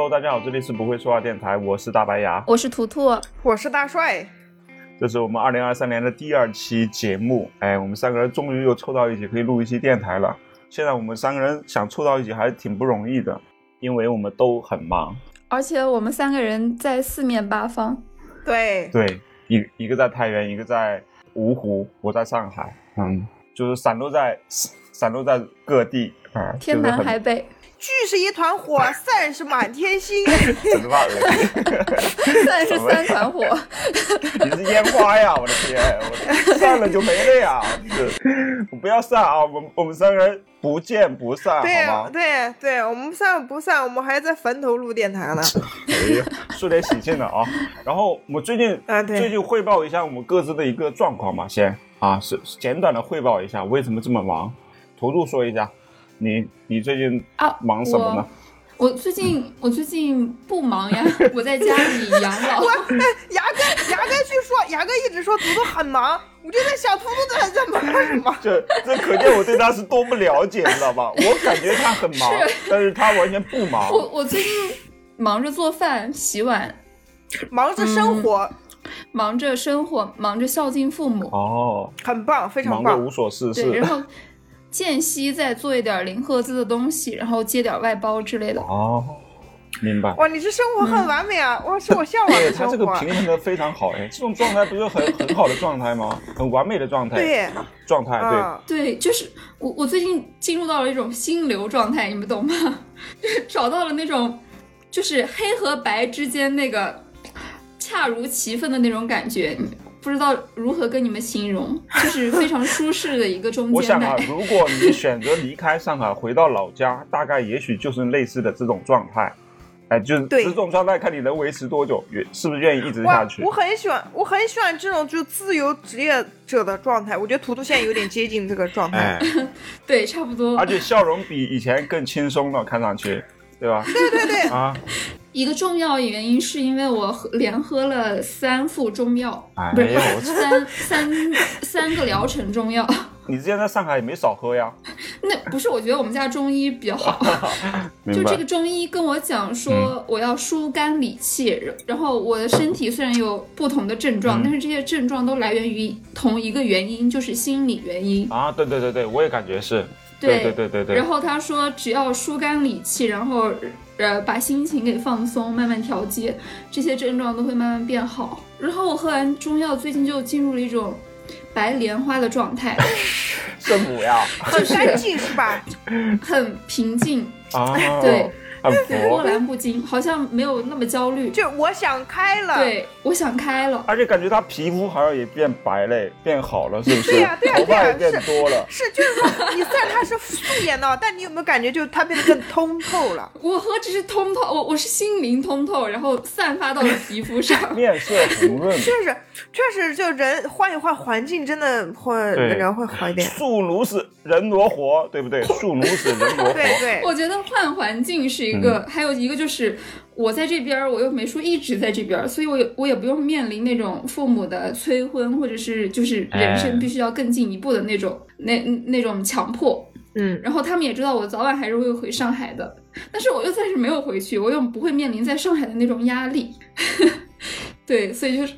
Hello，大家好，这里是不会说话电台，我是大白牙，我是图图，我是大帅。这是我们二零二三年的第二期节目，哎，我们三个人终于又凑到一起，可以录一期电台了。现在我们三个人想凑到一起还是挺不容易的，因为我们都很忙，而且我们三个人在四面八方。对对，一一个在太原，一个在芜湖，我在上海，嗯，就是散落在散落在各地啊，天南海北。聚是一团火，散是满天星。怎么办？散是三团火。你是烟花呀！我的天，我散了就没了呀！是，不要散啊！我们我们三个人不见不散，对好吗？对对，我们散不散，我们还在坟头录电台呢。哎呀，说点喜庆的啊！然后我最近啊，对，最近汇报一下我们各自的一个状况嘛，先啊，是简短的汇报一下为什么这么忙。图图说一下。你你最近啊忙什么呢？我最近我最近不忙呀，我在家里养老。我 牙哥牙哥去说，牙哥一直说图图很忙，我就在想图图在在忙什么？这这可见我对他是多不了解，你知道吧？我感觉他很忙，但是他完全不忙。我我最近忙着做饭、洗碗，忙着生活，忙着生活，忙着孝敬父母。哦，很棒，非常棒，忙着无所事事。然后。间隙再做一点零赫兹的东西，然后接点外包之类的。哦，明白。哇，你这生活很完美啊！哇，是我向往的生活。他这个平衡的非常好哎，这种状态不是很很好的状态吗？很完美的状态。对，状态对对，就是我我最近进入到了一种心流状态，你们懂吗？就 是找到了那种，就是黑和白之间那个恰如其分的那种感觉。不知道如何跟你们形容，就是非常舒适的一个中间我想啊，如果你选择离开上海回到老家，大概也许就是类似的这种状态，哎，就是这种状态，看你能维持多久，愿是不是愿意一直下去？我很喜欢，我很喜欢这种就自由职业者的状态。我觉得图图现在有点接近这个状态，对，差不多。而且笑容比以前更轻松了，看上去，对吧？对对对啊。一个重要原因是因为我喝连喝了三副中药，不是三三三个疗程中药。你之前在上海也没少喝呀？那不是，我觉得我们家中医比较好。就这个中医跟我讲说，我要疏肝理气，然后我的身体虽然有不同的症状，但是这些症状都来源于同一个原因，就是心理原因。啊，对对对对，我也感觉是。对对对对对。然后他说，只要疏肝理气，然后。呃，把心情给放松，慢慢调节，这些症状都会慢慢变好。然后我喝完中药，最近就进入了一种白莲花的状态，圣母呀，很干净是吧？很平静啊，对。波澜不惊，好像没有那么焦虑。就我想开了，对，我想开了。而且感觉他皮肤好像也变白了，变好了，是不是？对呀，对呀，头发也变多了。是，就是说，你虽然他是素颜的，但你有没有感觉，就他变得更通透了？我何止是通透，我我是心灵通透，然后散发到了皮肤上，面色红润。确实，确实，就人换一换环境，真的会人会好一点。树奴死，人挪活，对不对？树奴死，人挪活。对对。我觉得换环境是。一个还有一个就是我在这边，我又没说一直在这边，所以我也我也不用面临那种父母的催婚，或者是就是人生必须要更进一步的那种那那种强迫。嗯，然后他们也知道我早晚还是会回上海的，但是我又暂时没有回去，我又不会面临在上海的那种压力。对，所以就是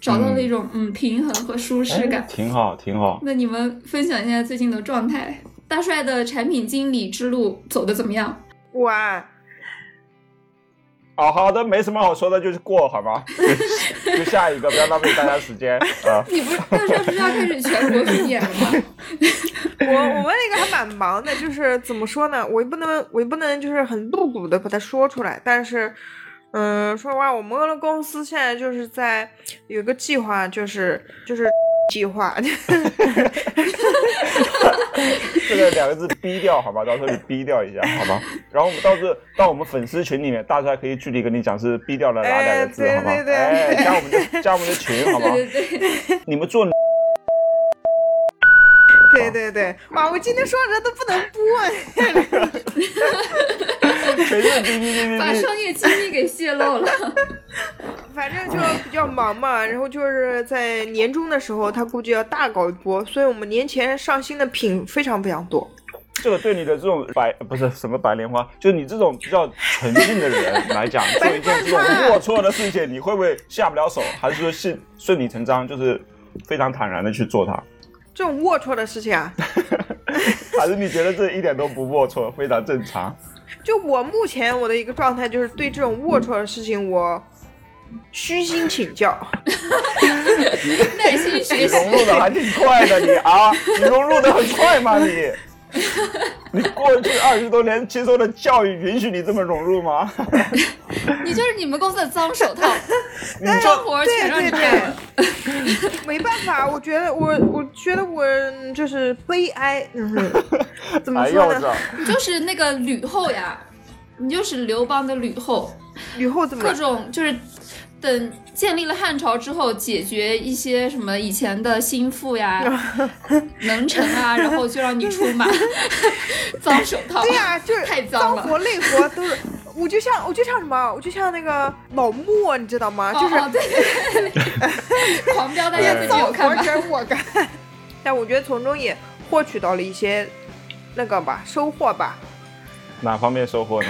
找到了一种嗯平衡和舒适感，挺好挺好。那你们分享一下最近的状态，大帅的产品经理之路走的怎么样？我。哦，好的，没什么好说的，就是过好吗？就下一个，不要浪费大家时间啊！你不是到时候不是要开始全国巡演了吗？我我们那个还蛮忙的，就是怎么说呢？我也不能，我也不能就是很露骨的把它说出来。但是，嗯，说实话，我们公司现在就是在有个计划，就是就是。计划，这个两个字逼掉好吧，到时候你逼掉一下好吧？然后我们到时候到我们粉丝群里面，大家可以具体跟你讲是逼掉了哪两个字好吗？哎，加我们的加我们的群好吗？你们做。对对对，哇！我今天说人都不能播，哈哈哈把商业机密给泄露了。反正就比较忙嘛，然后就是在年终的时候，他估计要大搞一波，所以我们年前上新的品非常非常多。这个对你的这种白不是什么白莲花，就是你这种比较纯净的人来讲，做一件这种龌龊的事情，你会不会下不了手？还是说顺顺理成章，就是非常坦然的去做它？这种龌龊的事情啊，还是你觉得这一点都不龌龊，非常正常？就我目前我的一个状态，就是对这种龌龊的事情，我虚心请教。耐心学你习。融入的还挺快的，你啊，你融入的很快吗？你，你过去二十多年接受的教育允许你这么融入吗？你就是你们公司的脏手套，你脏活儿全让你干了。没办法，我觉得我我觉得我就是悲哀，嗯，怎么哎呦说呢？你就是那个吕后呀，你就是刘邦的吕后，吕后怎么各种就是等建立了汉朝之后，解决一些什么以前的心腹呀、能臣啊，然后就让你出马，脏手套。对呀、就是太脏了脏活累活都是。我就像我就像什么，我就像那个老莫，你知道吗？就是对对对，狂飙大家自己有看吧？全我干，但我觉得从中也获取到了一些那个吧收获吧，哪方面收获呢？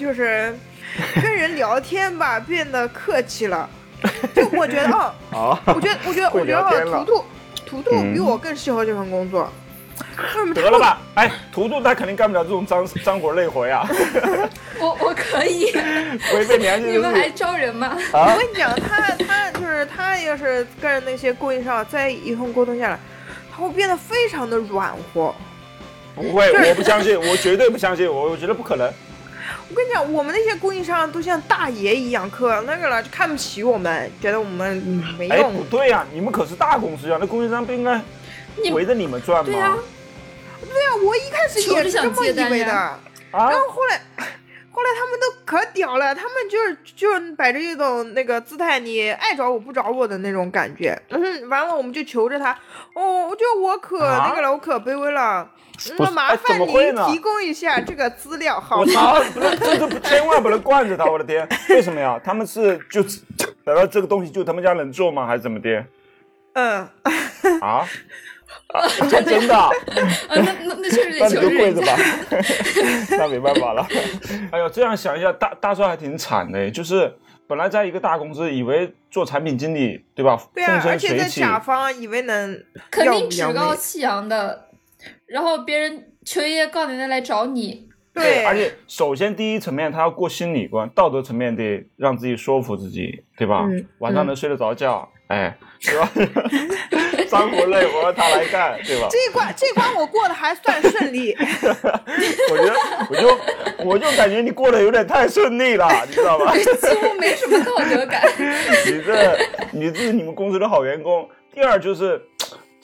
就是 跟人聊天吧变得客气了。就我觉得哦，啊，我觉得我觉得我觉得图图图图比嗯我更适合这份工作。得了吧？哎，图图他肯定干不了这种脏脏活累活呀，我我可以，违背良心你们还招人吗？啊我！跟你讲，他他就是他，要是跟那些供应商在一通沟通下来，他会变得非常的软和。不会，我不相信，我绝对不相信，我我觉得不可能。我跟你讲，我们那些供应商都像大爷一样，可那个了，就看不起我们，觉得我们嗯没哎，用。不对呀、你们可是大公司呀，那供应商不应该围着你们转吗？对呀、对啊，我一开始也是这么以为的，啊啊然后后来。后来他们都可屌了，他们就是就是摆着一种那个姿态，你爱找我不找我的那种感觉。嗯，完了我们就求着他，哦，就我可啊那个了，我可卑微了，那麻烦您提供一下这个资料好我吗？操！不是，这这不千万不能惯着他，我的天！为什么呀？他们是就难道这个东西就他们家能做吗？还是怎么的？嗯，啊？真的那那那确实那你得求着人就跪着吧家。那没办法了。哎呦，这样想一下，大大帅还挺惨的，就是本来在一个大公司，以为做产品经理，对吧？对啊，风而且在生水起，甲方以为能肯定趾高气扬的，然后别人求爷爷告奶奶来找你，对，而且首先第一层面，他要过心理关，道德层面得让自己说服自己，对吧？嗯晚上能睡得着觉，哎，对吧？脏活累活他来干，对吧？这一关这一关我过得还算顺利。我觉得，我就我就感觉你过得有点太顺利了，你知道吧？几乎没什么道德感。你这你这是你们公司的好员工。第二就是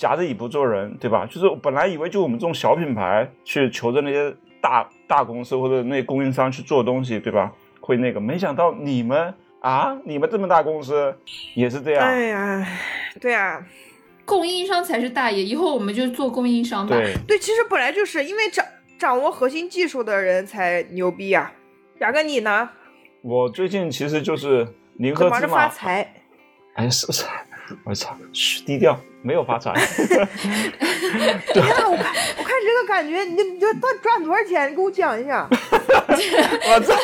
夹着尾巴做人，对吧？就是本来以为就我们这种小品牌去求着那些大大公司或者那些供应商去做东西，对吧？会那个，没想到你们啊，你们这么大公司也是这样。哎呀，对啊，供应商才是大爷，以后我们就做供应商吧。对，对，其实本来就是因为掌掌握核心技术的人才牛逼啊、雅哥，你呢？我最近其实就是零怎么着发和芝麻，财？哎，是是，我操，嘘，低调，没有发财。你看，我看，我看这个感觉，你你这赚赚多少钱？你给我讲一下。我操，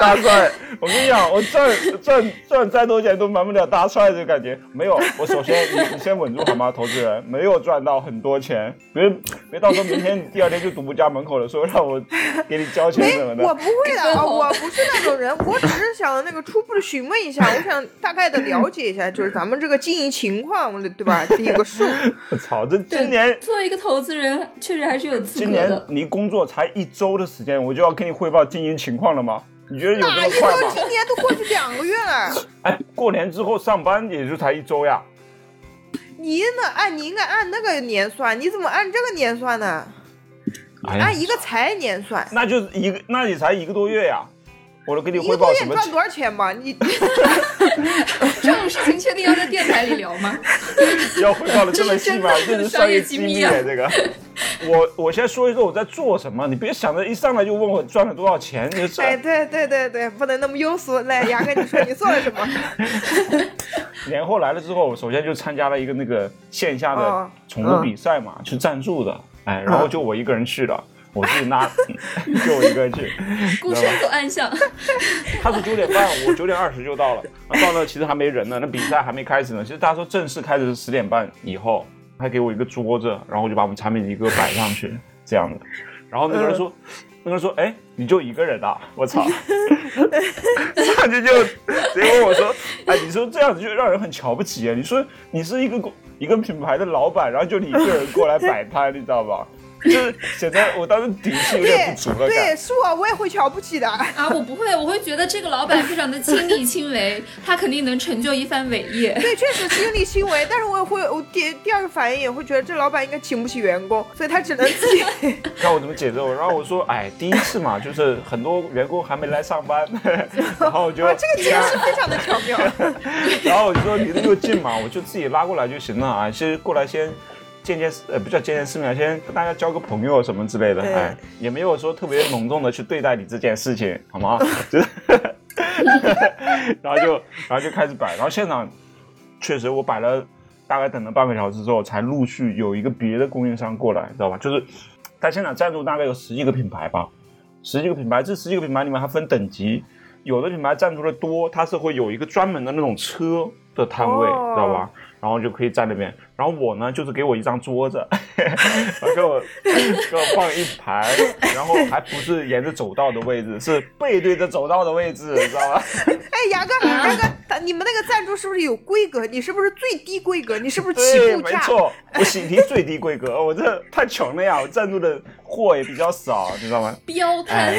大帅！我跟你讲，我赚赚赚再多钱都瞒不了大帅这个感觉。没有，我首先你你先稳住好吗，投资人没有赚到很多钱，别别到时候明天第二天就堵我家门口了，说让我给你交钱什么，的。我不会的啊，我不是那种人，我只是想那个初步的询问一下，我想大概的了解一下，就是咱们这个经营情况，对吧？得有 个数。我操，这今年作为一个投资人，确实还是有资今年格的。你工作才一周的时间，我就要跟你汇报经营情况了吗？你觉得有这哪一么快吗？周今年都过去两个月了，哎，过年之后上班也就才一周呀。你呢？按你应该按那个年算，你怎么按这个年算呢？哎按，一个财年算。那就是一个，那也才一个多月呀。我都给你汇报什么？个月赚多少钱吧？你 这种事情确定要在电台里聊吗？要汇报的这么细吗？这是商业机密啊，这个。我我先说一说我在做什么，你别想着一上来就问我赚了多少钱，你这哎，对对对对，不能那么庸俗。来，牙哥，你说你做了什么？年后来了之后，我首先就参加了一个那个线下的哦宠物比赛嘛，去赞助的。哎，然后就我一个人去了，我自己拉，就我一个人去，孤身走暗巷。他是九点半，我九点二十就到了，到那其实还没人呢，那比赛还没开始呢。其实大家说正式开始是十点半以后，他给我一个桌子，然后我就把我们产品一个摆上去，这样的。然后那个人说。那个人说：“哎，你就一个人啊！我操！”上去就结果我说：“哎，你说这样子就让人很瞧不起啊！你说你是一个一个品牌的老板，然后就你一个人过来摆摊，你知道吧？”就是显得我当时底气有点不足了。对，是我，我也会瞧不起的。啊，我不会，我会觉得这个老板非常的亲力亲为，他肯定能成就一番伟业。对，确实亲力亲为，但是我也会，我第第二个反应也会觉得这老板应该请不起员工，所以他只能自己。看我怎么解释我，然后我说，哎，第一次嘛，就是很多员工还没来上班，然后我就这个解释非常的巧妙。然后我就说离得又近嘛，我就自己拉过来就行了啊，先过来先。见见呃，不叫见见世面，先跟大家交个朋友什么之类的，哎，也没有说特别隆重的去对待你这件事情，好吗？就是，然后就然后就开始摆，然后现场确实我摆了大概等了半个小时之后，才陆续有一个别的供应商过来，知道吧？就是在现场赞助大概有十几个品牌吧，十几个品牌，这十几个品牌里面还分等级，有的品牌赞助的多，它是会有一个专门的那种车的摊位，知道吧？然后就可以在那边，然后我呢就是给我一张桌子，给我给我放一排，然后还不是沿着走道的位置，是背对着走道的位置，知道吧？哎，牙哥，牙哥，你们那个赞助是不是有规格？你是不是最低规格？你是不是起步价？没错，我喜提最低规格，我这太穷了呀！我赞助的货也比较少，你知道吗？标摊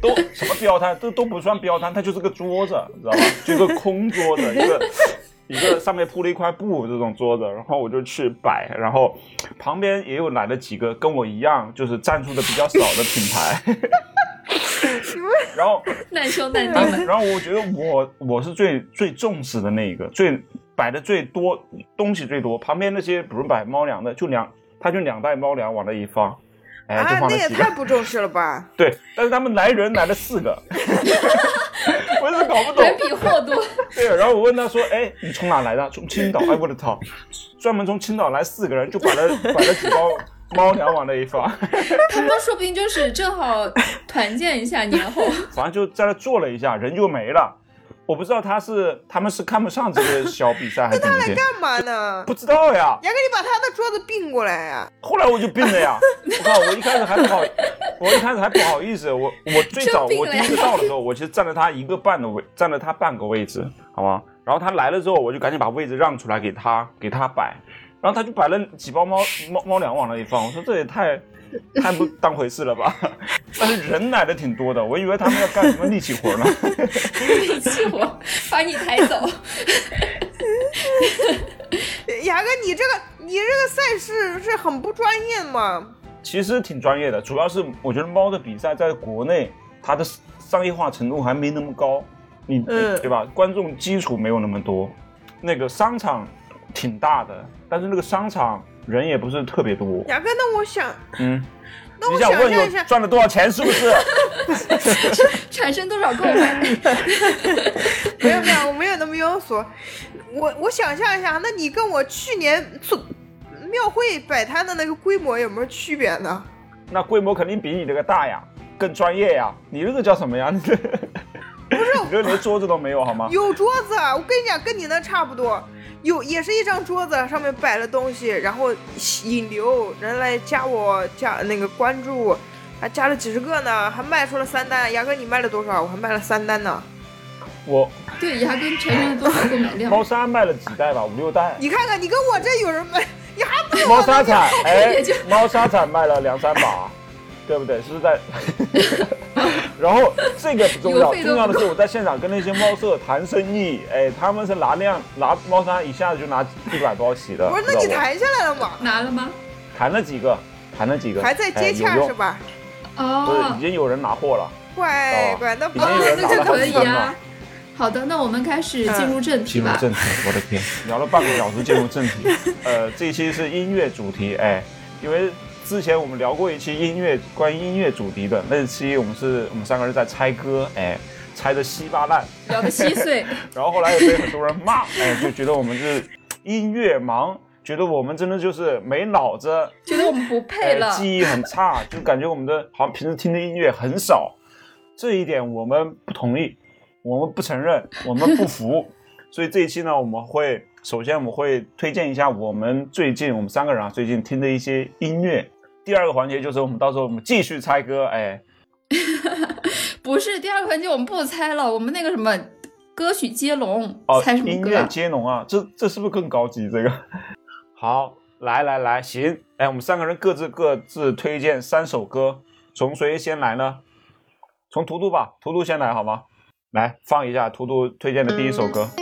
都什么标摊？都都不算标摊，它就是个桌子，知道吗？就个空桌子，一个。一个上面铺了一块布这种桌子，然后我就去摆，然后旁边也有来了几个跟我一样，就是赞助的比较少的品牌，然后难兄难弟。然后我觉得我我是最最重视的那一个，最摆的最多东西最多。旁边那些比如摆猫粮的，就两他就两袋猫粮往那一放。哎啊，那也太不重视了吧？对，但是他们来人来了四个，我也是搞不懂。人比货多。对，然后我问他说：“哎，你从哪来的？从青岛？哎，我的操，专门从青岛来四个人，就把那 把那几包猫粮往那一放。他们说不定就是正好团建一下年后。反正就在那坐了一下，人就没了。我不知道他是他们是看不上这个小比赛还是怎么的？他来干嘛呢？不知道呀。杨哥，你把他的桌子并过来呀。后来我就并了呀。我靠，我一开始还不好，我一开始还不好意思。我我最早我第一次到的时候，我其实占了他一个半的位，占了他半个位置，好吗？然后他来了之后，我就赶紧把位置让出来给他，给他摆。然后他就摆了几包猫猫猫粮往那里放。我说这也太。太不当回事了吧？但是人来的挺多的，我以为他们要干什么力气活呢。力气活，把你抬走。牙哥，你这个你这个赛事是很不专业吗？其实挺专业的，主要是我觉得猫的比赛在国内它的商业化程度还没那么高，你对吧？观众基础没有那么多，那个商场挺大的，但是那个商场。人也不是特别多。雅哥，那我想，嗯，那我想问一下，赚了多少钱？是不是？产生多少购买？没有没有，我没有那么庸俗。我我想象一下，那你跟我去年做庙会摆摊的那个规模有没有区别呢？那规模肯定比你这个大呀，更专业呀。你这个叫什么呀？你 这不是，你这连桌子都没有好吗？有桌子，我跟你讲，跟你那差不多。有也是一张桌子，上面摆了东西，然后引流人来加我加那个关注，还加了几十个呢，还卖出了三单。牙哥，你卖了多少？我还卖了三单呢。我对牙哥承认了多少购买量？猫砂卖了几袋吧？五六袋。你看看，你跟我这有人卖，你还不猫砂铲？哎，猫砂铲卖了两三把，对不对？是不是在？然后这个不重要，重要的是我在现场跟那些猫舍谈生意，哎，他们是拿量拿猫砂一下子就拿一百包洗的。不是，那你谈下来了吗？拿了吗？谈了几个，谈了几个，还在接洽是吧？哦，不是，已经有人拿货了。乖乖，那不那就可以啊。好的，那我们开始进入正题吧。进入正题，我的天，聊了半个小时，进入正题。呃，这一期是音乐主题，哎，因为。之前我们聊过一期音乐，关于音乐主题的那期，我们是我们三个人在猜歌，哎，猜的稀巴烂，聊的稀碎，然后后来也被很多人骂，哎，就觉得我们是音乐盲，觉得我们真的就是没脑子，觉得我们不配了，记忆很差，就感觉我们的好像平时听的音乐很少，这一点我们不同意，我们不承认，我们不服。所以这一期呢，我们会首先我们会推荐一下我们最近我们三个人啊最近听的一些音乐。第二个环节就是我们到时候我们继续猜歌，哎，不是第二个环节我们不猜了，我们那个什么歌曲接龙，猜什么音乐接龙啊？这这是不是更高级？这个 好，来来来，行，哎，我们三个人各自各自推荐三首歌，从谁先来呢？从图图吧，图图先来好吗？来放一下图图推荐的第一首歌。骑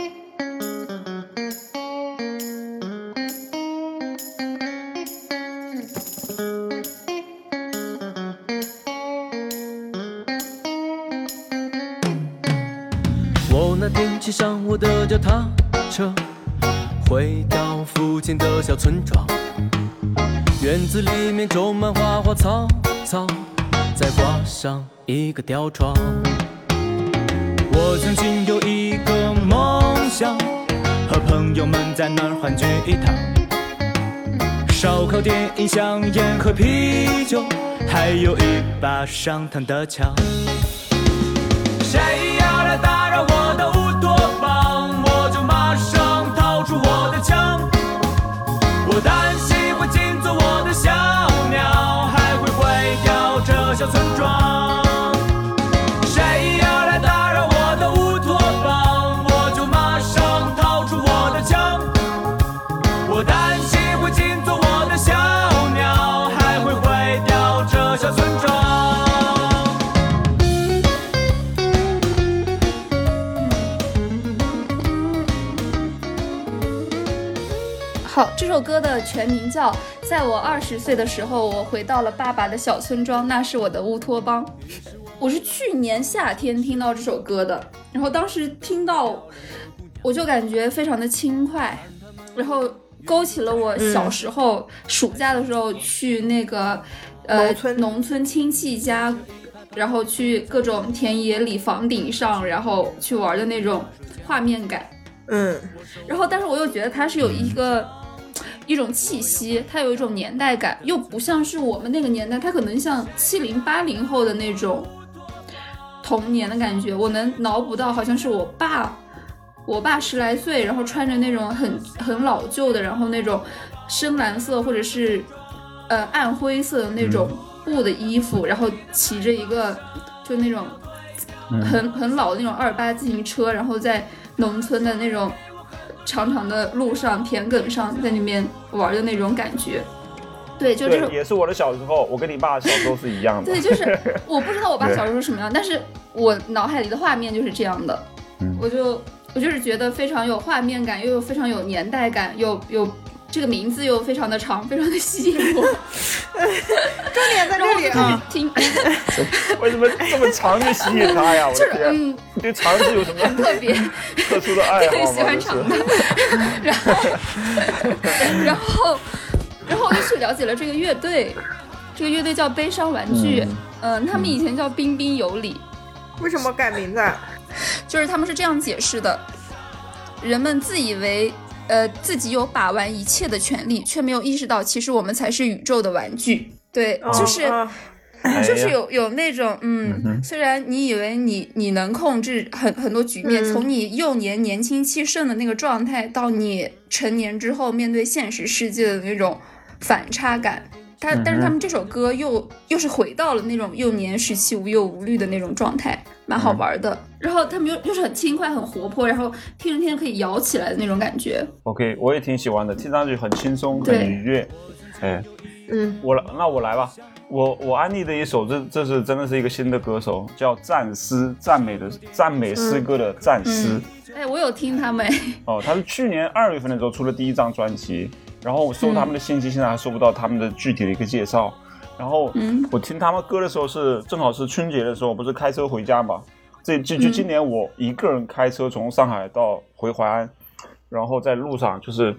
上我的脚踏车，回到附近的小村庄。院子里面种满花花草草，再挂上一个吊床。我曾经有一个梦想，和朋友们在那儿欢聚一堂。烧烤、电影、香烟和啤酒，还有一把上膛的枪。的全名叫。在我二十岁的时候，我回到了爸爸的小村庄，那是我的乌托邦。我是去年夏天听到这首歌的，然后当时听到，我就感觉非常的轻快，然后勾起了我小时候暑假的时候去那个呃农村亲戚家，然后去各种田野里房顶上，然后去玩的那种画面感。嗯，然后但是我又觉得它是有一个。一种气息，它有一种年代感，又不像是我们那个年代，它可能像七零八零后的那种童年的感觉。我能脑补到，好像是我爸，我爸十来岁，然后穿着那种很很老旧的，然后那种深蓝色或者是呃暗灰色的那种布的衣服，然后骑着一个就那种很很老的那种二八自行车，然后在农村的那种。长长的路上，田埂上，在那边玩的那种感觉，对，就这种也是我的小时候，我跟你爸小时候是一样的。对，就是 我不知道我爸小时候什么样，但是我脑海里的画面就是这样的，我就我就是觉得非常有画面感，又有非常有年代感，又有。这个名字又非常的长，非常的吸引我。重点在这里啊！听，为什么这么长就吸引他呀？我的天，对长是有什么特别特殊的爱好吗？喜欢长的。然后，然后，然后我就去了解了这个乐队，这个乐队叫悲伤玩具。嗯，他们以前叫彬彬有礼。为什么改名字？就是他们是这样解释的：人们自以为。呃，自己有把玩一切的权利，却没有意识到，其实我们才是宇宙的玩具。对，就是，就是有有那种，嗯，虽然你以为你你能控制很很多局面，从你幼年年轻气盛的那个状态，到你成年之后面对现实世界的那种反差感。他但是他们这首歌又又是回到了那种幼年时期无忧无虑的那种状态，蛮好玩的。然后他们又又是很轻快、很活泼，然后听着听着可以摇起来的那种感觉。OK，我也挺喜欢的，听上去很轻松、很愉悦。哎，嗯，我来，那我来吧。我我安利的一首，这这是真的是一个新的歌手，叫赞诗，赞美的赞美诗歌的赞诗。哎，我有听他们。哦，他是去年二月份的时候出了第一张专辑。然后我搜他们的信息，现在还搜不到他们的具体的一个介绍。然后我听他们歌的时候是正好是春节的时候，不是开车回家嘛？这就就今年我一个人开车从上海到回淮安，然后在路上就是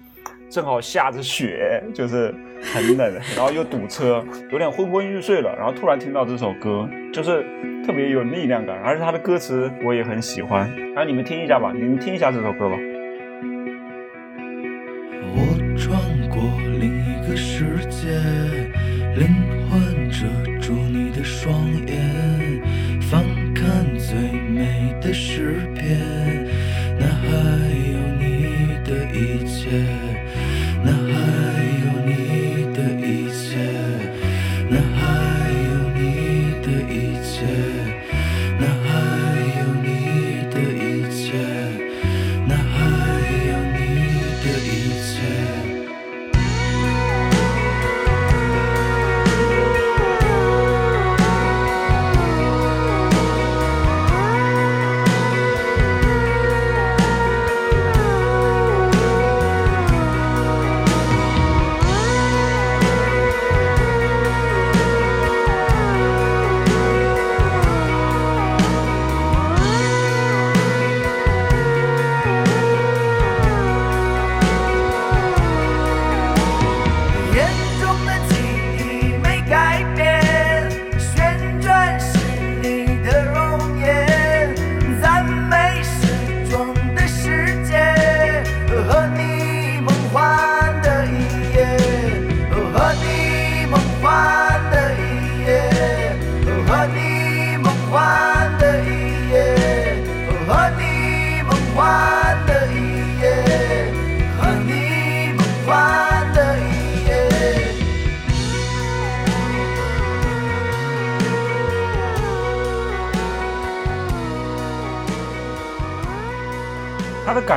正好下着雪，就是很冷，然后又堵车，有点昏昏欲睡了。然后突然听到这首歌，就是特别有力量感，而且他的歌词我也很喜欢。然后你们听一下吧，你们听一下这首歌吧。的世界，灵魂遮住你的双眼，翻看最美的诗篇，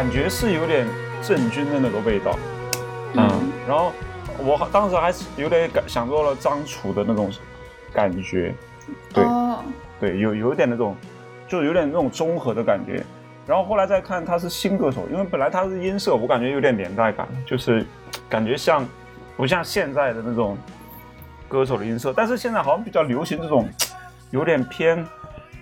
感觉是有点郑钧的那个味道，嗯，然后我当时还是有点感想到了张楚的那种感觉，对、哦，对，有有一点那种，就有点那种综合的感觉。然后后来再看他是新歌手，因为本来他是音色，我感觉有点年代感，就是感觉像不像现在的那种歌手的音色，但是现在好像比较流行这种有点偏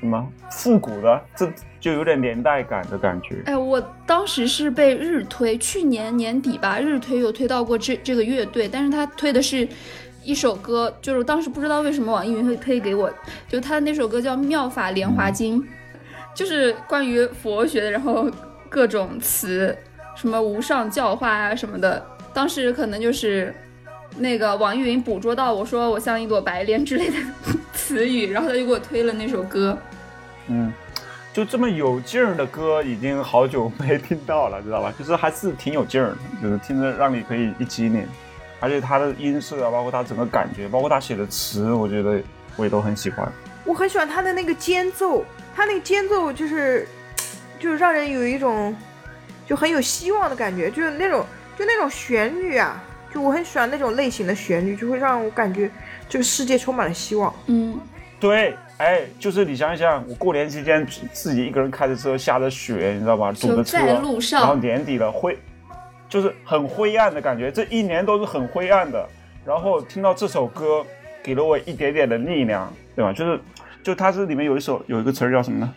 什么复古的，这就有点年代感的感觉。哎，我当时是被日推，去年年底吧，日推有推到过这这个乐队，但是他推的是一首歌，就是当时不知道为什么网易云会推给我，就他的那首歌叫《妙法莲华经》，就是关于佛学的，然后各种词，什么无上教化啊什么的，当时可能就是。那个网易云捕捉到我说我像一朵白莲之类的 词语，然后他就给我推了那首歌。嗯，就这么有劲儿的歌，已经好久没听到了，知道吧？就是还是挺有劲儿的，就是听着让你可以一激灵，而且他的音色啊，包括他整个感觉，包括他写的词，我觉得我也都很喜欢。我很喜欢他的那个间奏，他那个间奏就是，就是让人有一种就很有希望的感觉，就是那种就那种旋律啊，就我很喜欢那种类型的旋律，就会让我感觉这个世界充满了希望。嗯，对，哎，就是你想想，我过年期间自己一个人开着车，下着雪，你知道吧？堵就着车，在路上然后年底了，灰，就是很灰暗的感觉，这一年都是很灰暗的。然后听到这首歌，给了我一点点的力量，对吧？就是，就它这里面有一首有一个词儿叫什么呢？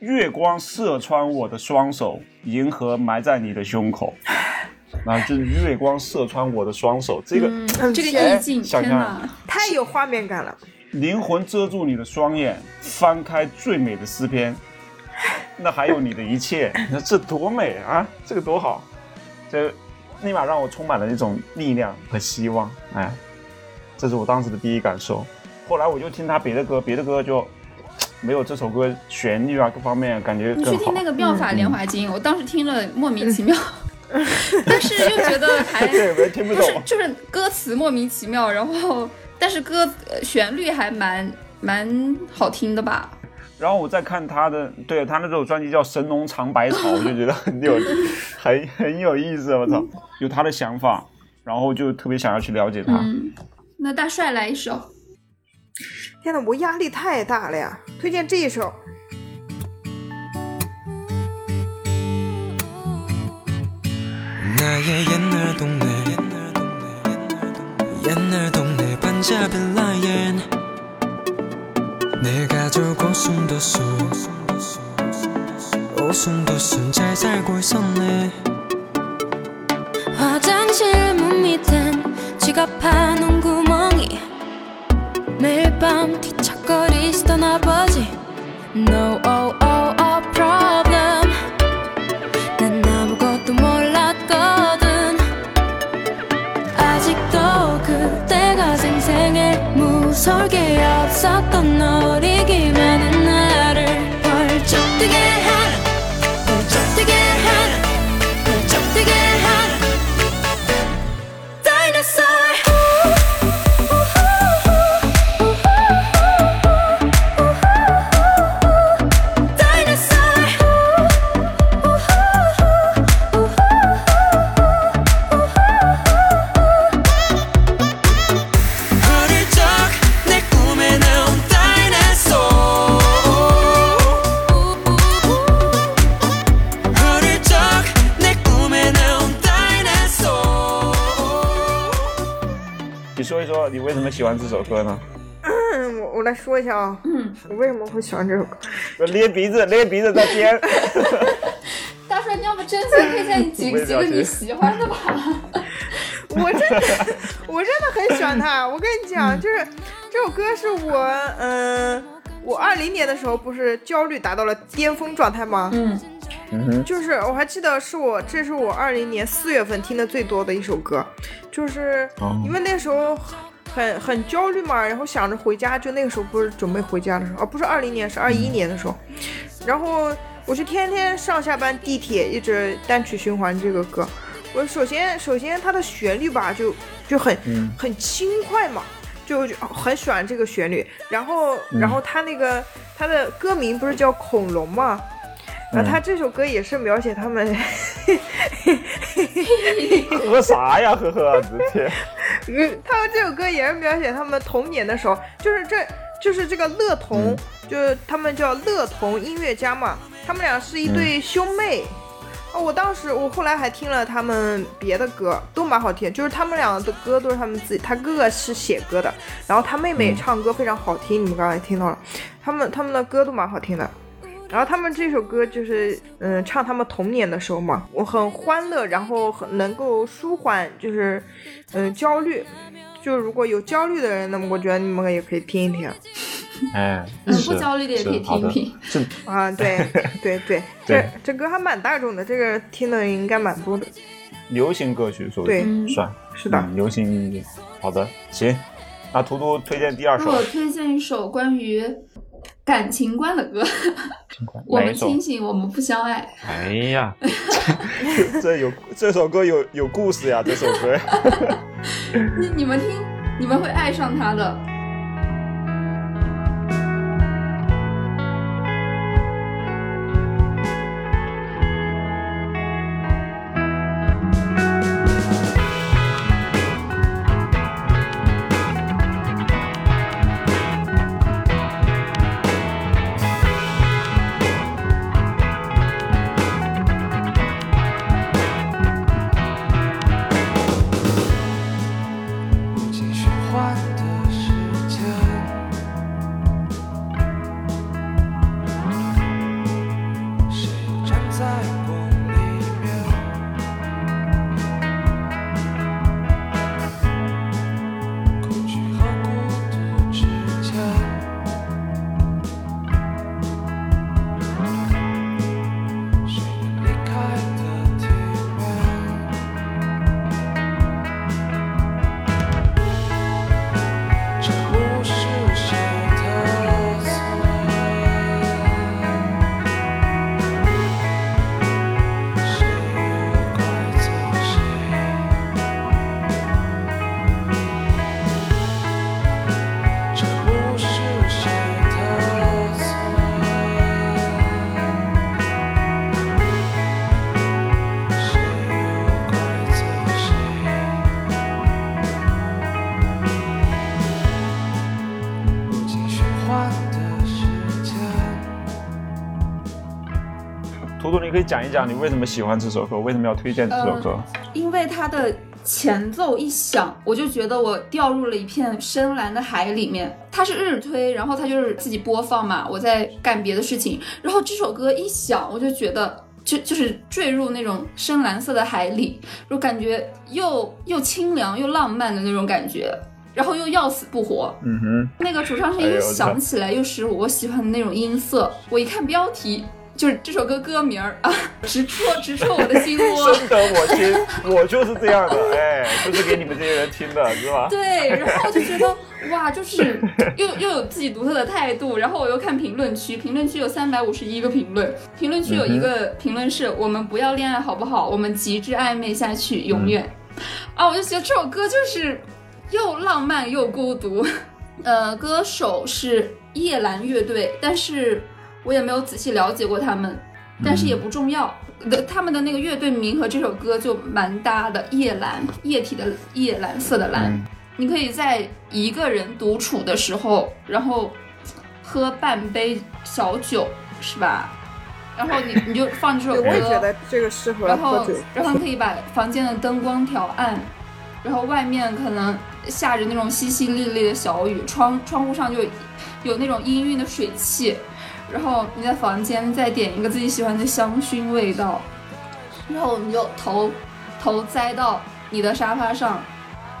月光射穿我的双手，银河埋在你的胸口。然后就是月光射穿我的双手，这个、嗯这个意境，想象天哪！太有画面感了。灵魂遮住你的双眼，翻开最美的诗篇，那还有你的一切，你说这多美啊！这个多好，这立马让我充满了一种力量和希望。哎，这是我当时的第一感受。后来我就听他别的歌，别的歌就没有这首歌旋律啊各方面感觉更好你去听。那个《妙法莲华经》，我当时听了莫名其妙，但是又觉得还 对，我也听不懂。就是歌词莫名其妙，然后但是歌、呃、旋律还蛮蛮好听的吧。然后我再看他的，对他那首专辑叫《神农尝百草》，我就觉得很有 很很有意思。我操，有他的想法，然后就特别想要去了解他。那大帅来一首。天呐，我压力太大了呀！推荐这一首。那夜燕儿动，燕儿动，燕儿动，燕儿动。 반자빌라엔 내 가족 오순도순 오순도순 잘 살고 있었네. 화장실 문 밑엔 지갑하는 구멍이. 매일 밤 뒤척거리시던 아버지. No oh oh 설계 없었던 놀 说一说你为什么喜欢这首歌呢？嗯，我我来说一下啊，嗯，我为什么会喜欢这首歌？我捏鼻子，捏鼻子在编。大帅，你要不真心推荐几我也了解几个你喜欢的吧？我真的，我真的很喜欢他。我跟你讲，就是这首歌是我，嗯、我二零年的时候不是焦虑达到了巅峰状态吗？嗯，嗯，就是我还记得是我，这是我二零年四月份听的最多的一首歌，就是哦因为那时候很很焦虑嘛，然后想着回家，就那个时候不是准备回家的时候，哦，不是二零年，是二一年的时候，然后我就天天上下班地铁一直单曲循环这个歌。我首先首先它的旋律吧，就就很、嗯很轻快嘛，就就很喜欢这个旋律。然后然后它那个它的歌名不是叫恐龙嘛？然后他这首歌也是描写他们，喝啥呀？呵呵，天！嗯，他们这首歌也是描写他们童年的时候，就是这就是这个乐童，嗯就是他们叫乐童音乐家嘛，他们俩是一对兄妹。哦，我当时我后来还听了他们别的歌，都蛮好听，就是他们俩的歌都是他们自己，他哥哥是写歌的，然后他妹妹唱歌非常好听，你们刚才听到了，他们他们的歌都蛮好听的。然后他们这首歌就是，嗯，唱他们童年的时候嘛，我很欢乐，然后很能够舒缓，就是，嗯，焦虑。就如果有焦虑的人，那么我觉得你们也可以听一听哎，嗯，不焦虑的也可以听一听啊。对 对对，这对这歌还蛮大众的，这个听的人应该蛮多的。流行歌曲，说不对定算是的，嗯流行音乐。好的，行。那图图推荐第二首那，我推荐一首关于感情观的歌，我们？清醒，我们不相爱。哎呀，这 这有这首歌有有故事呀，这首歌。你你们听，你们会爱上他的。你可以讲一讲你为什么喜欢这首歌，为什么要推荐这首歌？因为它的前奏一响，我就觉得我掉入了一片深蓝的海里面。它是日推，然后它就是自己播放嘛，我在干别的事情，然后这首歌一响，我就觉得。就就是坠入那种深蓝色的海里，就感觉又又清凉又浪漫的那种感觉，然后又要死不活。嗯哼，那个主唱声音哎呦响起来，又是我喜欢的那种音色。我一看标题，就是这首歌歌名儿啊，直戳直戳我的心窝。深得我心，我就是这样的，哎，就是给你们这些人听的，是吧？对，然后就觉得哇，就是又又有自己独特的态度，然后我又看评论区，评论区有三百五十一个评论，评论区有一个评论是“我们不要恋爱好不好？我们极致暧昧下去，永远。啊，我就觉得这首歌就是又浪漫又孤独。呃，歌手是夜兰乐队，但是我也没有仔细了解过他们，但是也不重要。的他们的那个乐队名和这首歌就蛮搭的，夜蓝，液体的夜，蓝色的蓝。嗯你可以在一个人独处的时候，然后喝半杯小酒，是吧？然后你你就放这首，歌，我也觉得这个适合然后。然后可以把房间的灯光调暗，然后外面可能下着那种淅淅沥沥的小雨，窗窗户上就有那种氤氲的水汽，然后你在房间再点一个自己喜欢的香薰味道，然后你就头头栽到你的沙发上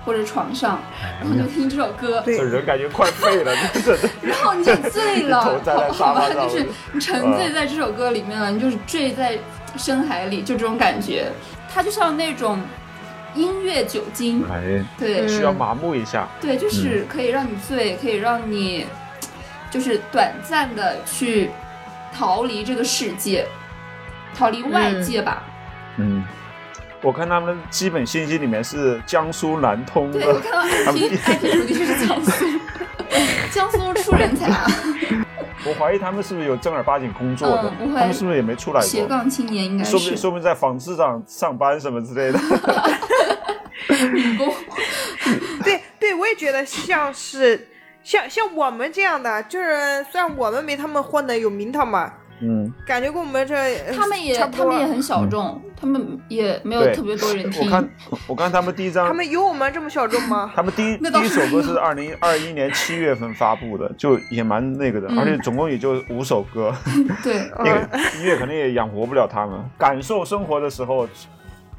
或者床上，然后你就听这首歌，对这人感觉快废了，真的。然后你就醉了，好好吧？就是你沉醉在这首歌里面了，你就是坠在深海里，就这种感觉。它就像那种音乐酒精，哎，对、需要麻木一下。对，就是可以让你醉，可以让你就是短暂的去逃离这个世界，逃离外界吧。嗯，我看他们基本信息里面是江苏南通的对，我看到他们 IP IP 主题是江苏，江苏出人才啊，我怀疑他们是不是有正儿八经工作的？他们是不是也没出来过？斜杠青年应该说不定是说不定在纺织厂上班什么之类的。女工。对对，我也觉得像是像像我们这样的，就是虽然我们没他们混的有名堂嘛，嗯，感觉跟我们这呃他们也他们也很小众，他们也没有特别多人听我。看我看他们第一张他，们有我们这么小众吗？他们第一 第一首歌是二零二一年七月份发布的，就也蛮那个的，嗯而且总共也就五首歌，对，音乐肯定也养活不了他们。感受生活的时候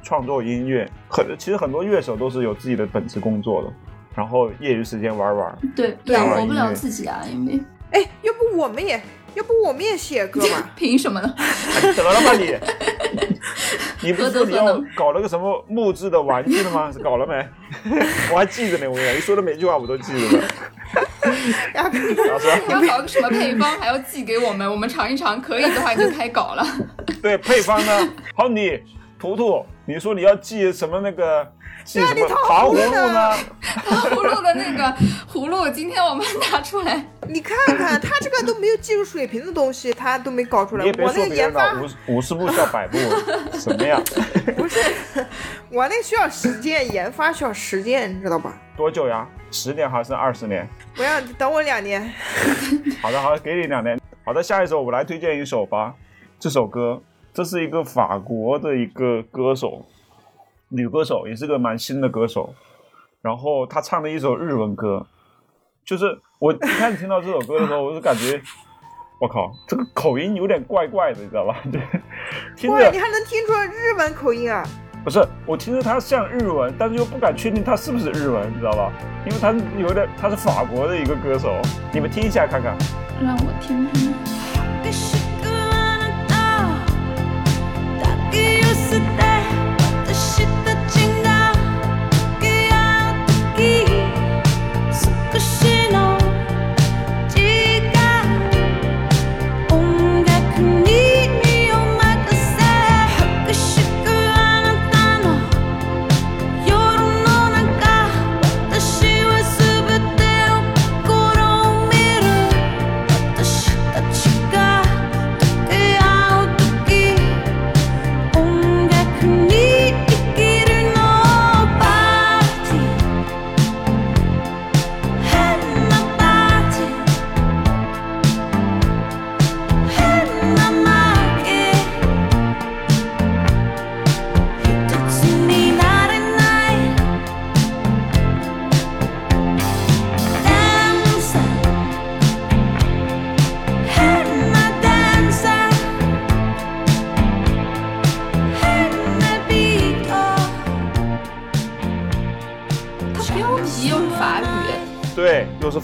创作音乐，很其实很多乐手都是有自己的本职工作的，然后业余时间玩玩。对，对养活不了自己啊，因为哎，要不我们也，要不我们也写歌吧？凭什么呢？哎 得了吧你！你不是说你要搞了个什么木质的玩具了吗？是搞了没？我还记着呢，我跟你讲，你说的每句话我都记着呢。然后老师，你要搞个什么配方，还要寄给我们，我们尝一尝，可以的话你就开搞了。对配方呢？好，你图图，你说你要寄什么那个寄什么糖葫芦呢？葫芦的那个葫芦，今天我们拿出来，你看看他这个都没有技术水平的东西，他都没搞出来。我那个研发了，五五十步笑百步，什么呀？不是，我那需要实践，研发需要实践，你知道吧？多久呀？十年还是二十年？不要等我两年。好的，好的，给你两年。好的，下一首我来推荐一首吧。这首歌，这是一个法国的一个歌手，女歌手，也是个蛮新的歌手。然后他唱的一首日文歌，就是我一开始听到这首歌的时候，我就感觉，我靠，这个口音有点怪怪的，你知道吧？对听哇，着你还能听出日文口音啊？不是，我听着它像日文，但是又不敢确定它是不是日文，你知道吧？因为它是有点，它是法国的一个歌手，你们听一下看看。让我听听。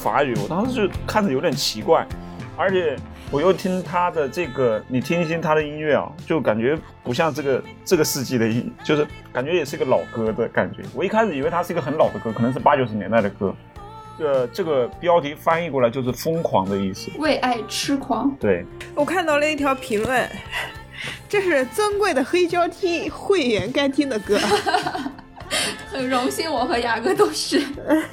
法语，我当时就看着有点奇怪，而且我又听他的这个，你听一听他的音乐啊，就感觉不像这个这个世纪的音，就是感觉也是一个老歌的感觉。我一开始以为它是一个很老的歌，可能是八九十年代的歌。这这个标题翻译过来就是疯狂的意思。为爱痴狂。对，我看到了一条评论，这是尊贵的黑胶厅会员该听的歌。很荣幸，我和雅哥都是。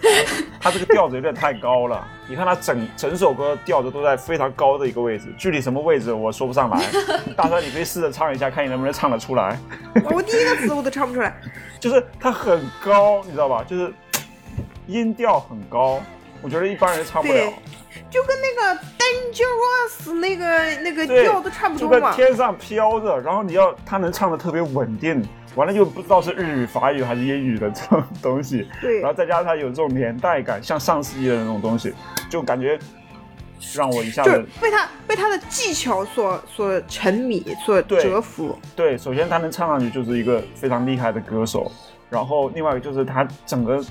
他这个调子有点太高了。你看他整整首歌调子都在非常高的一个位置，具体什么位置我说不上来。大帅，你可以试着唱一下，看你能不能唱得出来。我第一个词我都唱不出来。就是它很高，你知道吧？就是音调很高，我觉得一般人唱不了。就跟那个 Dangerous 那个那个，调都差不就多嘛。在天上飘着，然后你要他能唱的特别稳定，完了又不知道是日语、法语还是英语的这种东西，对。然后再加上它有这种年代感，像上世纪的那种东西，就感觉让我一下子被他被他的技巧所所沉迷，所对折服。对，首先他能唱上去就是一个非常厉害的歌手，然后另外一个就是他整个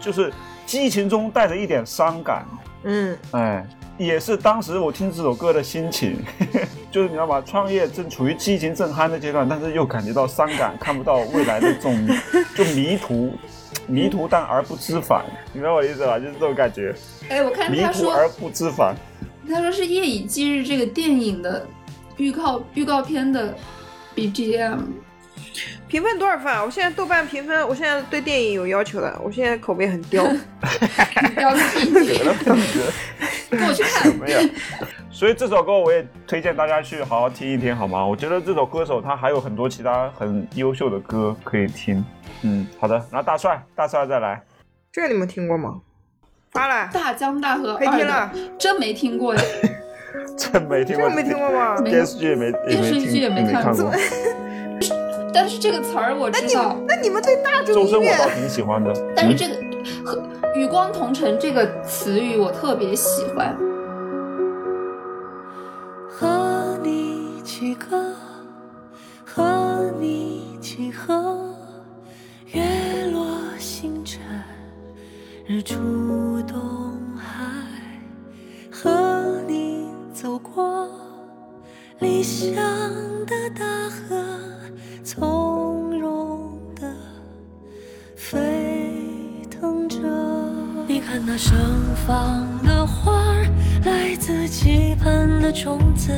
就是激情中带着一点伤感，嗯，哎，也是当时我听这首歌的心情，就是你知道吗？创业正处于激情正酣的阶段，但是又感觉到伤感，看不到未来的这种 就迷途，迷途但而不知返，你明白我的意思吧？就是这种感觉，哎，我看迷他说，途而不知返。他说是《夜以继日》这个电影的预告预告片的 BGM。评分多少分啊？我现在豆瓣评分，我现在对电影有要求的，我现在口碑很刁。刁个屁！跟我去看。没有。所以这首歌我也推荐大家去好好听一听，好吗？我觉得这首歌手他还有很多其他很优秀的歌可以听。嗯，好的。然后大帅，大帅再来。这个你们听过吗？发了，大江大河可以听二了的，真没听过呀。真没听过，这个没听过吗？没电视剧也没电视剧也没听看过。但是这个词儿我知道，那你们对大众音乐周深我倒挺喜欢的，但是这个和“与光同尘”这个词语我特别喜欢。和你起歌，和你起河，月落星辰，日出东海，和你走过理想的大河，从容的飞腾着。你看那盛放的花儿，来自期盼的种子；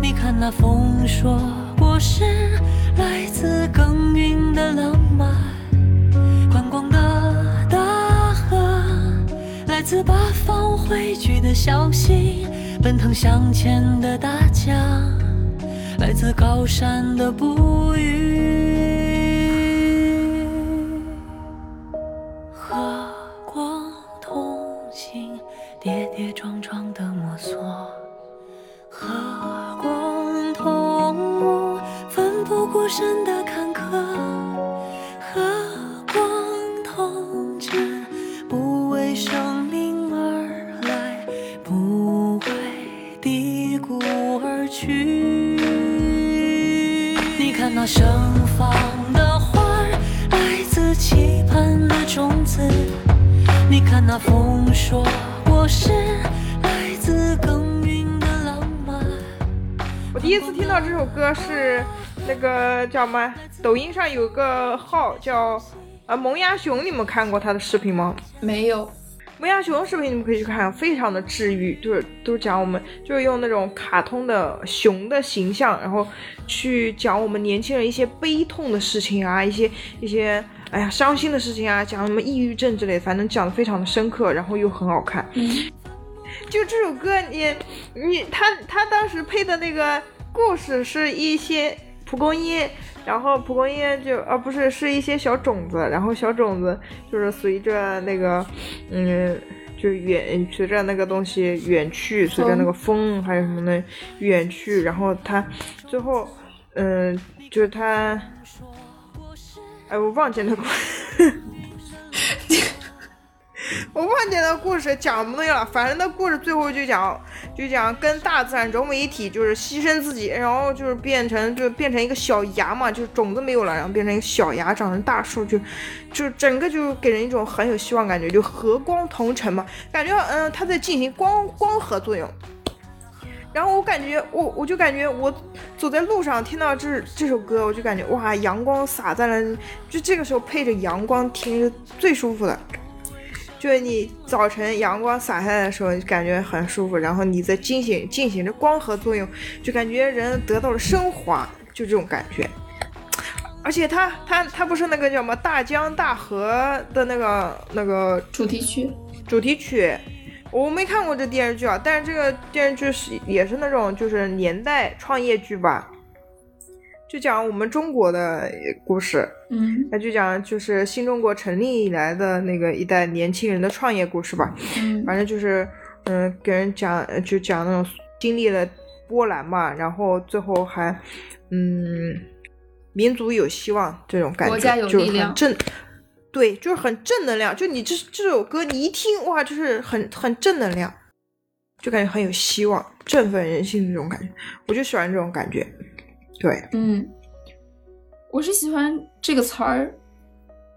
你看那丰硕果实，来自耕耘的浪漫。来自八方汇聚的小溪；奔腾向前的大江，来自高山的哺育。个叫什么？抖音上有个号叫呃萌芽熊，你们看过他的视频吗？没有，萌芽熊视频你们可以去看，非常的治愈，就是都讲我们就是用那种卡通的熊的形象，然后去讲我们年轻人一些悲痛的事情啊，一些一些哎呀伤心的事情啊，讲什么抑郁症之类的，反正讲的非常的深刻，然后又很好看。就这首歌你，你他他当时配的那个故事是一些蒲公英，然后蒲公英就啊不是是一些小种子，然后小种子就是随着那个嗯。就远随着那个东西远去，随着那个风还有什么的远去，然后它最后，嗯、就是它，哎，我忘记那个，我忘记那故事讲不对了，反正那故事最后就讲就讲跟大自然融为一体，就是牺牲自己，然后就是变成就变成一个小芽嘛，就是种子没有了，然后变成一个小芽，长成大树，就就整个就给人一种很有希望感觉，就和光同尘嘛，感觉嗯它在进行光光合作用。然后我感觉我我就感觉我走在路上听到这这首歌，我就感觉哇，阳光洒在了，就这个时候配着阳光听是最舒服的。就是你早晨阳光洒下来的时候，就感觉很舒服，然后你在进行进行着光合作用，就感觉人得到了升华，就这种感觉。而且他他他不是那个叫什么大江大河的那个那个主题曲，主题曲，我没看过这电视剧啊，但是这个电视剧是也是那种就是年代创业剧吧，就讲我们中国的故事，嗯那就讲就是新中国成立以来的那个一代年轻人的创业故事吧。嗯反正就是嗯，给人讲呃就讲那种经历了波澜嘛，然后最后还嗯，民族有希望这种感觉，国家有就是力量很正。对，就是很正能量。就你这这首歌，你一听哇，就是很很正能量，就感觉很有希望，振奋人心的这种感觉。我就喜欢这种感觉。对，嗯，我是喜欢这个词儿，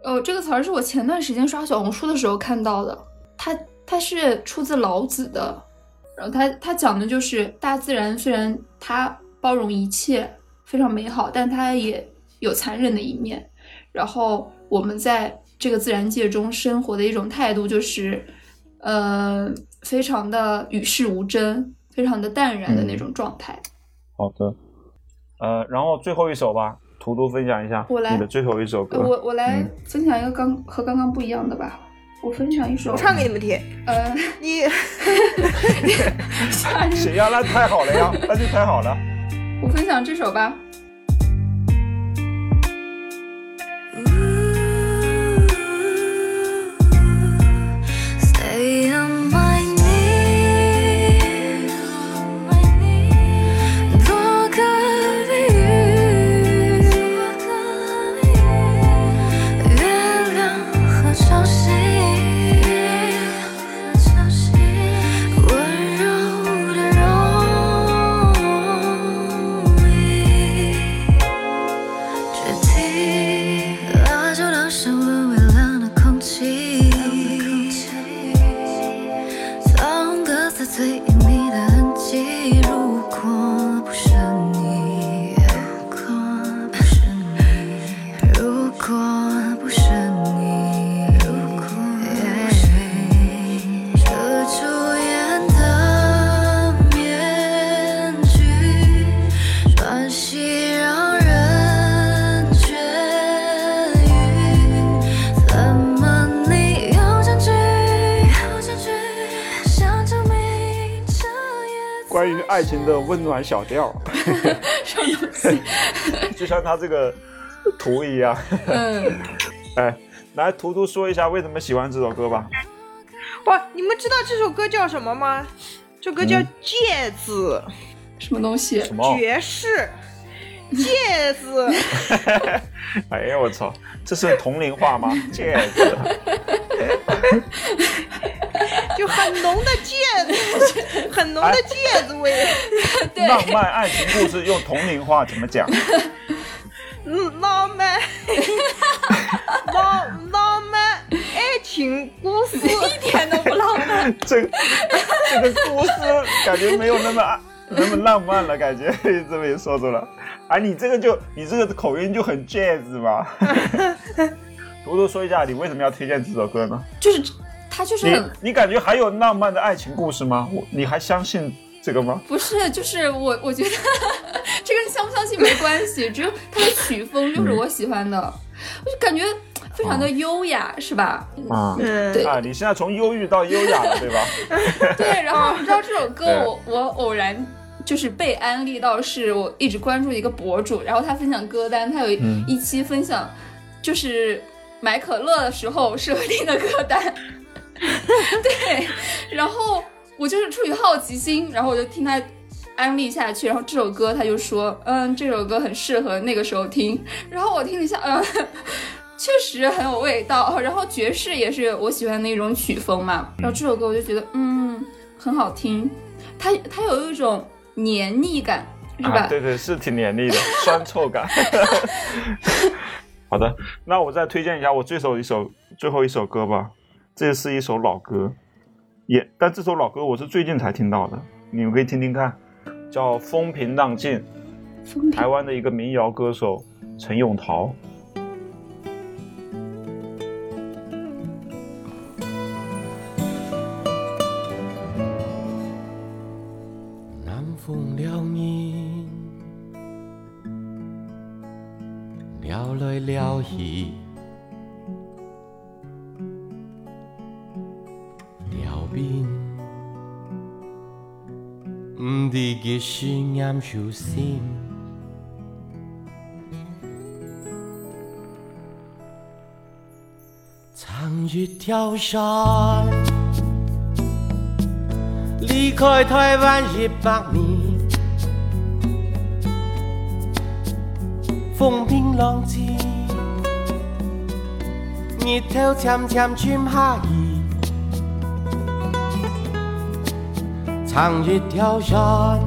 哦，这个词儿是我前段时间刷小红书的时候看到的，它它是出自老子的，然后它它讲的就是大自然虽然它包容一切，非常美好，但它也有残忍的一面。然后我们在这个自然界中生活的一种态度就是，呃，非常的与世无争，非常的淡然的那种状态。好的，呃，然后最后一首吧，图图分享一下我来你的最后一首歌。呃我我来嗯分享一个刚和刚刚不一样的吧。我分享一首我唱给你们听。呃，你吓人行呀，那太好了呀，那就太好了。我分享这首吧。情的温暖小调，就像他这个图一样。嗯，哎，来，图图说一下为什么喜欢这首歌吧。哇，你们知道这首歌叫什么吗？这歌叫《嗯戒指什么东西？什么？爵士》，戒指。哎呀，我操，这是同龄话吗？戒指，就很浓的戒指，很浓的戒指味。浪漫爱情故事用同龄话怎么讲？嗯，浪漫，浪浪漫爱情故事。一点都不浪漫。这个这个故事感觉没有那么爱 那么浪漫了，感觉 这么一说出来。啊，你这个就你这个口音就很 jazz 嘛。多多说一下，你为什么要推荐这首歌呢？就是它就是你很你感觉还有浪漫的爱情故事吗？我你还相信这个吗？不是，就是我我觉得这跟相不相信没关系，只有它的曲风就是我喜欢的，我就感觉非常的优雅，是吧？啊嗯，对啊，你现在从忧郁到优雅了，对吧？对，然后你知道这首歌对我我偶然就是被安利到，是我一直关注一个博主，然后他分享歌单，他有嗯一期分享就是买可乐的时候设定的歌单，对，然后我就是出于好奇心，然后我就听他。安利下去，然后这首歌他就说，嗯，这首歌很适合那个时候听。然后我听了一下，嗯，确实很有味道。然后爵士也是我喜欢的一种曲风嘛。然后这首歌我就觉得，嗯，很好听。它它有一种黏腻感，是吧？啊，对对，是挺黏腻的，酸臭感。好的，那我再推荐一下我最首一首最后一首歌吧。这是一首老歌，也但这首老歌我是最近才听到的，你们可以听听看，叫《风平浪静》，台湾的一个民谣歌手陈永桃。啱手心。長月跳山。离开台湾一百年，风平浪静，日头渐渐转下移，长月跳山，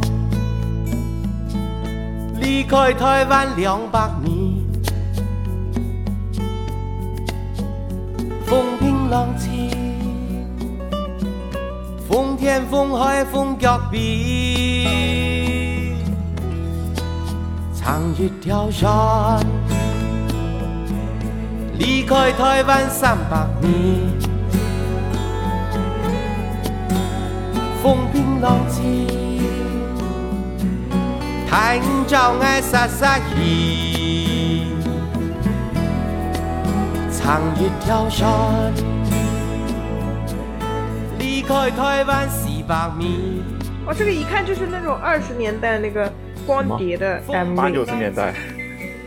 离开台湾两百年，风平浪静。风天风海风腳邊，長月跳山，离开台湾三百年，风平浪静，太陽照愛灑灑氣，長月跳山。离开台湾四百米，哦，这个一看就是那种二十年代那个光碟的八九。十年代，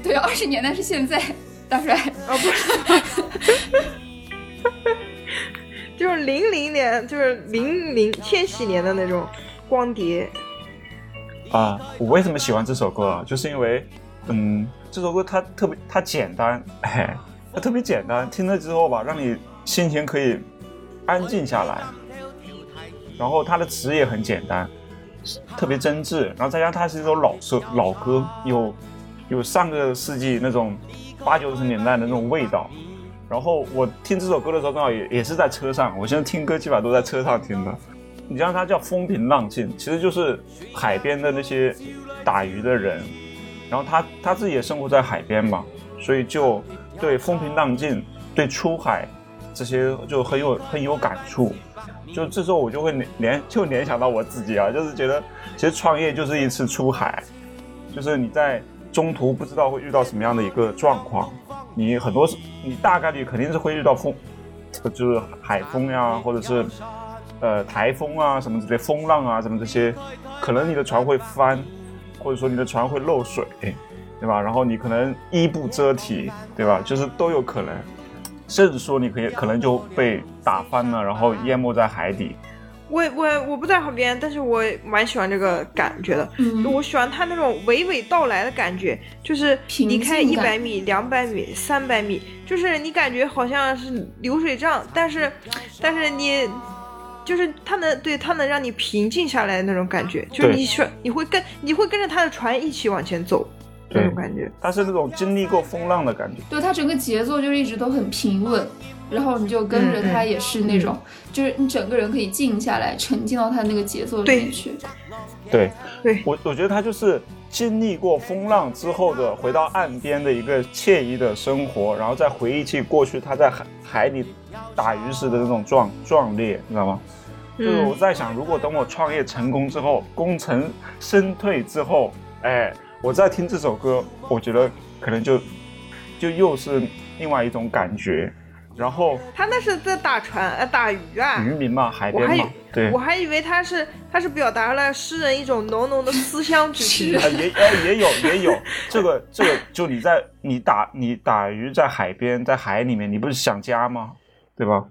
对，二十年代是现在，大帅。哦，不是，就是零零年，就是零零千禧年的那种光碟。啊，我为什么喜欢这首歌啊？就是因为，嗯，这首歌它特别它简单，哎，它特别简单，听了之后吧，让你心情可以安静下来。然后它的词也很简单，特别真挚，然后再加上它是一首老歌，老歌有有上个世纪那种八九十年代的那种味道。然后我听这首歌的时候，刚好也也是在车上，我现在听歌基本上都在车上听的。你像它叫风平浪静，其实就是海边的那些打鱼的人，然后他他自己也生活在海边嘛，所以就对风平浪静、对出海这些就很有很有感触。就这时候我就会联联就联想到我自己啊，就是觉得其实创业就是一次出海，就是你在中途不知道会遇到什么样的一个状况，你很多你大概率肯定是会遇到风，就是海风呀，或者是呃台风啊什么之类，风浪啊什么这些，可能你的船会翻，或者说你的船会漏水，对吧？然后你可能衣不遮体，对吧？就是都有可能。甚至说你可以可能就被打翻了，然后淹没在海底。我我我不在海边，但是我蛮喜欢这个感觉的。嗯我喜欢它那种娓娓道来的感觉，就是离开一百米、两百米、三百米，就是你感觉好像是流水账，但是但是你。就是它能对它能让你平静下来的那种感觉，就是你选你会跟你会跟着它的船一起往前走，这种感觉。它是那种经历过风浪的感觉。对它整个节奏就是一直都很平稳，然后你就跟着它也是那种，就是你整个人可以静下来，沉浸到它那个节奏里面去。对对我，我觉得它就是经历过风浪之后的回到岸边的一个惬意的生活，然后再回忆起过去他在海海里打鱼时的那种壮壮烈，你知道吗？就是我在想，如果等我创业成功之后，功成身退之后，哎，我再听这首歌，我觉得可能就就又是另外一种感觉。然后他那是在打船呃打鱼啊，渔民嘛，海边嘛，对，我还以为他是他是表达了诗人一种浓浓的思乡之情。啊，也呃也有也有，这个这个就你在你打你打鱼在海边在海里面，你不是想家吗？对吧？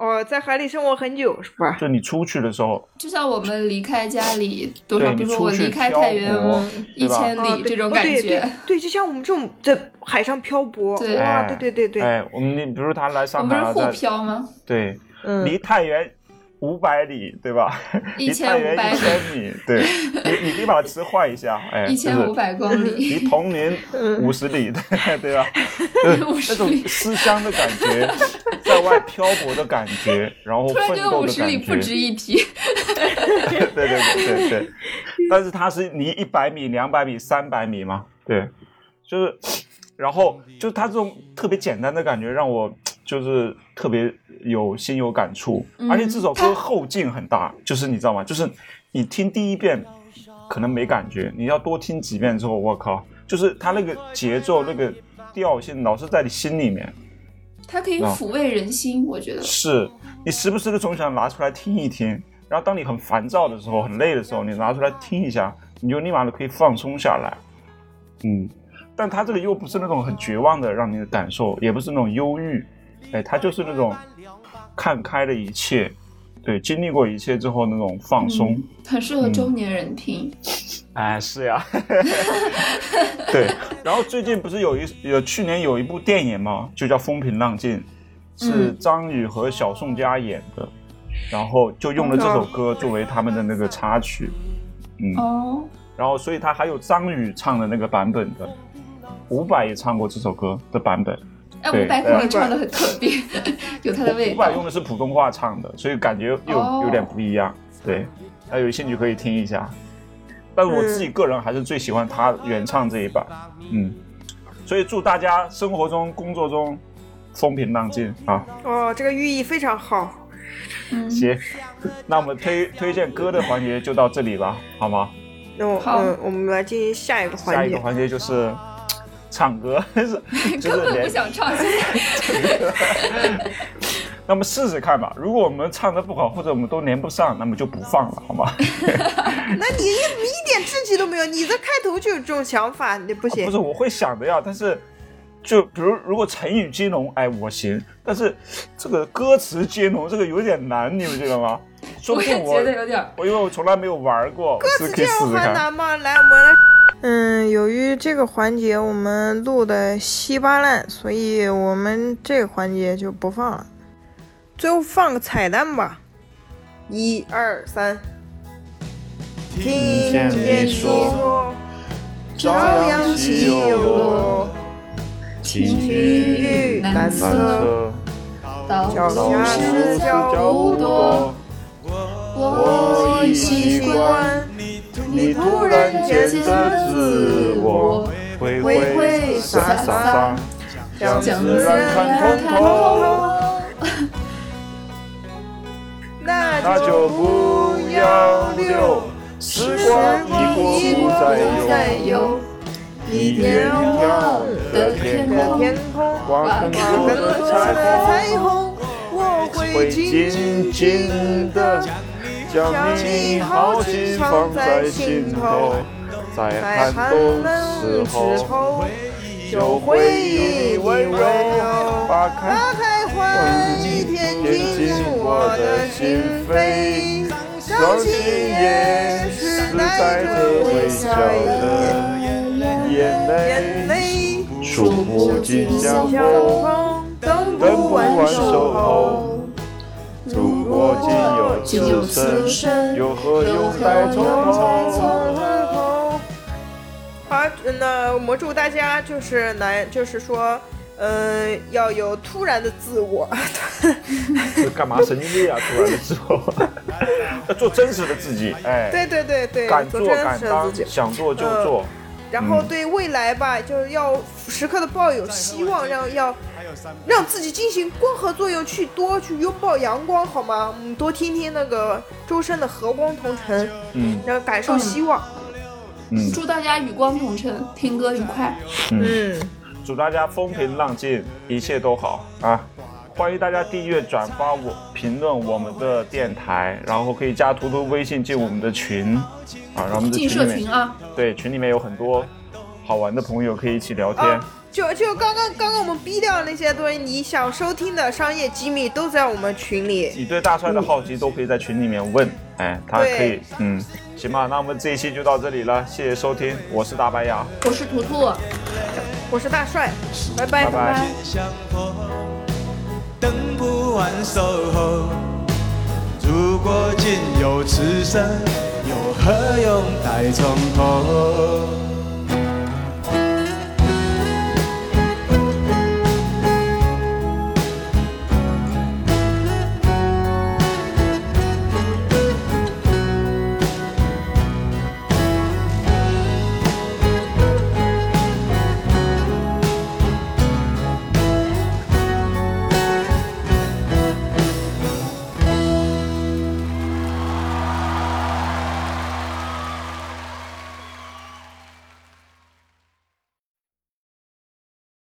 哦，在海里生活很久是吧？就你出去的时候，就像我们离开家里多少，比如说我离开太原泊一千里这种感觉对对，对，就像我们这种在海上漂泊，对哇，哎对对对对，哎，我们你比如他来上海我，们是互漂吗？对，嗯，离太原五百里，对吧？离太原1500一千米，对，你你可以把它词换一下，哎，一千五就是百公里，离铜陵五十里，对对吧？就是那种思乡的感觉，在外漂泊的感觉，然后突然觉得奋斗的五十里感觉，不值一提。对对对对对。但是它是离一百米、两百米、三百米嘛，对，就是，然后就是它这种特别简单的感觉，让我就是特别有心有感触，嗯而且这首歌后劲很大，就是你知道吗？就是你听第一遍可能没感觉，你要多听几遍之后，我靠，就是它那个节奏、那个调性老是在你心里面。它可以啊抚慰人心，我觉得。是你时不时的总想拿出来听一听，然后当你很烦躁的时候、很累的时候，你拿出来听一下，你就立马的可以放松下来。嗯，但他这里又不是那种很绝望的让你的感受，也不是那种忧郁，哎，他就是那种看开了一切，对，经历过一切之后那种放松。嗯很适合中年人听。哎，是呀，对。然后最近不是有一有去年有一部电影嘛，就叫《风平浪静》，是嗯张宇和小宋佳演的，然后就用了这首歌作为他们的那个插曲，嗯，哦，然后所以他还有张宇唱的那个版本的，伍佰也唱过这首歌的版本，哎，对伍佰可能唱的很特别，有他的味道伍佰。用的是普通话唱的，所以感觉又哦有点不一样，对，大家有兴趣可以听一下。但是我自己个人还是最喜欢他原唱这一版，嗯，所以祝大家生活中、工作中风平浪静啊！哦，这个寓意非常好。嗯，行，那我们推推荐歌的环节就到这里吧，好吗？那我好嗯，我们来进行下一个环节。下一个环节就是唱歌，是就根本不想唱，现在 那么试试看吧。如果我们唱的不好，或者我们都连不上，那么就不放了，好吗？那你一一点志气都没有，你这开头就有这种想法，你不行。不是，我会想的呀，但是就比如如果成语接龙，哎，我行，但是这个歌词接龙这个有点难，你们觉得吗？说我也不定我觉得有点。我因为我从来没有玩过，歌词这样试试看。还难吗？来，我们来。嗯，由于这个环节我们录的稀巴烂，所以我们这个环节就不放了。最后放个彩蛋吧，一二三。听见说，朝阳起又落，情情绪难测，测，到脚下是是脚步多，我已习惯你突然间的自我，挥挥洒洒，将自然看通透。那那就不要留，时光一过不再有，一点一条的天空，天空，挂更多的彩彩虹，我会会紧紧的的将你好心放在心头，在寒冬时候，就会会以温柔打开打开欢喜天进我的心扉，相信也是带着微笑的眼泪，数，不尽相逢。等不完守候。如果仅有此生，又何用待从头？好，那我们祝大家就是来，就是说，嗯、要有突然的自我，干嘛神经病啊？突然的自我，要做真实的自己，哎，对对对对，敢做敢当，实的自己。想做就做。然后对未来吧，就是要时刻的抱有希望，让要让自己进行光合作用，去多去拥抱阳光，好吗？我们多听听那个周深的《和光同尘》，嗯然后感受希望。嗯祝大家与光同尘，听歌愉快。嗯，嗯，祝大家风平浪静，一切都好啊！欢迎大家订阅、转发我、评论我们的电台，然后可以加图图微信进我们的群啊，然后我们的进群里面社群啊，对，群里面有很多好玩的朋友可以一起聊天。啊，就就刚刚刚刚我们逼掉的那些东西，你想收听的商业机密都在我们群里。你对大帅的好奇都可以在群里面问，哎，他可以，嗯，行吧，那我们这一期就到这里了，谢谢收听，我是大白牙，我是图图。我是大帅，拜拜拜拜。相逢，等不完守候。如果仅有此生，又何用待从头？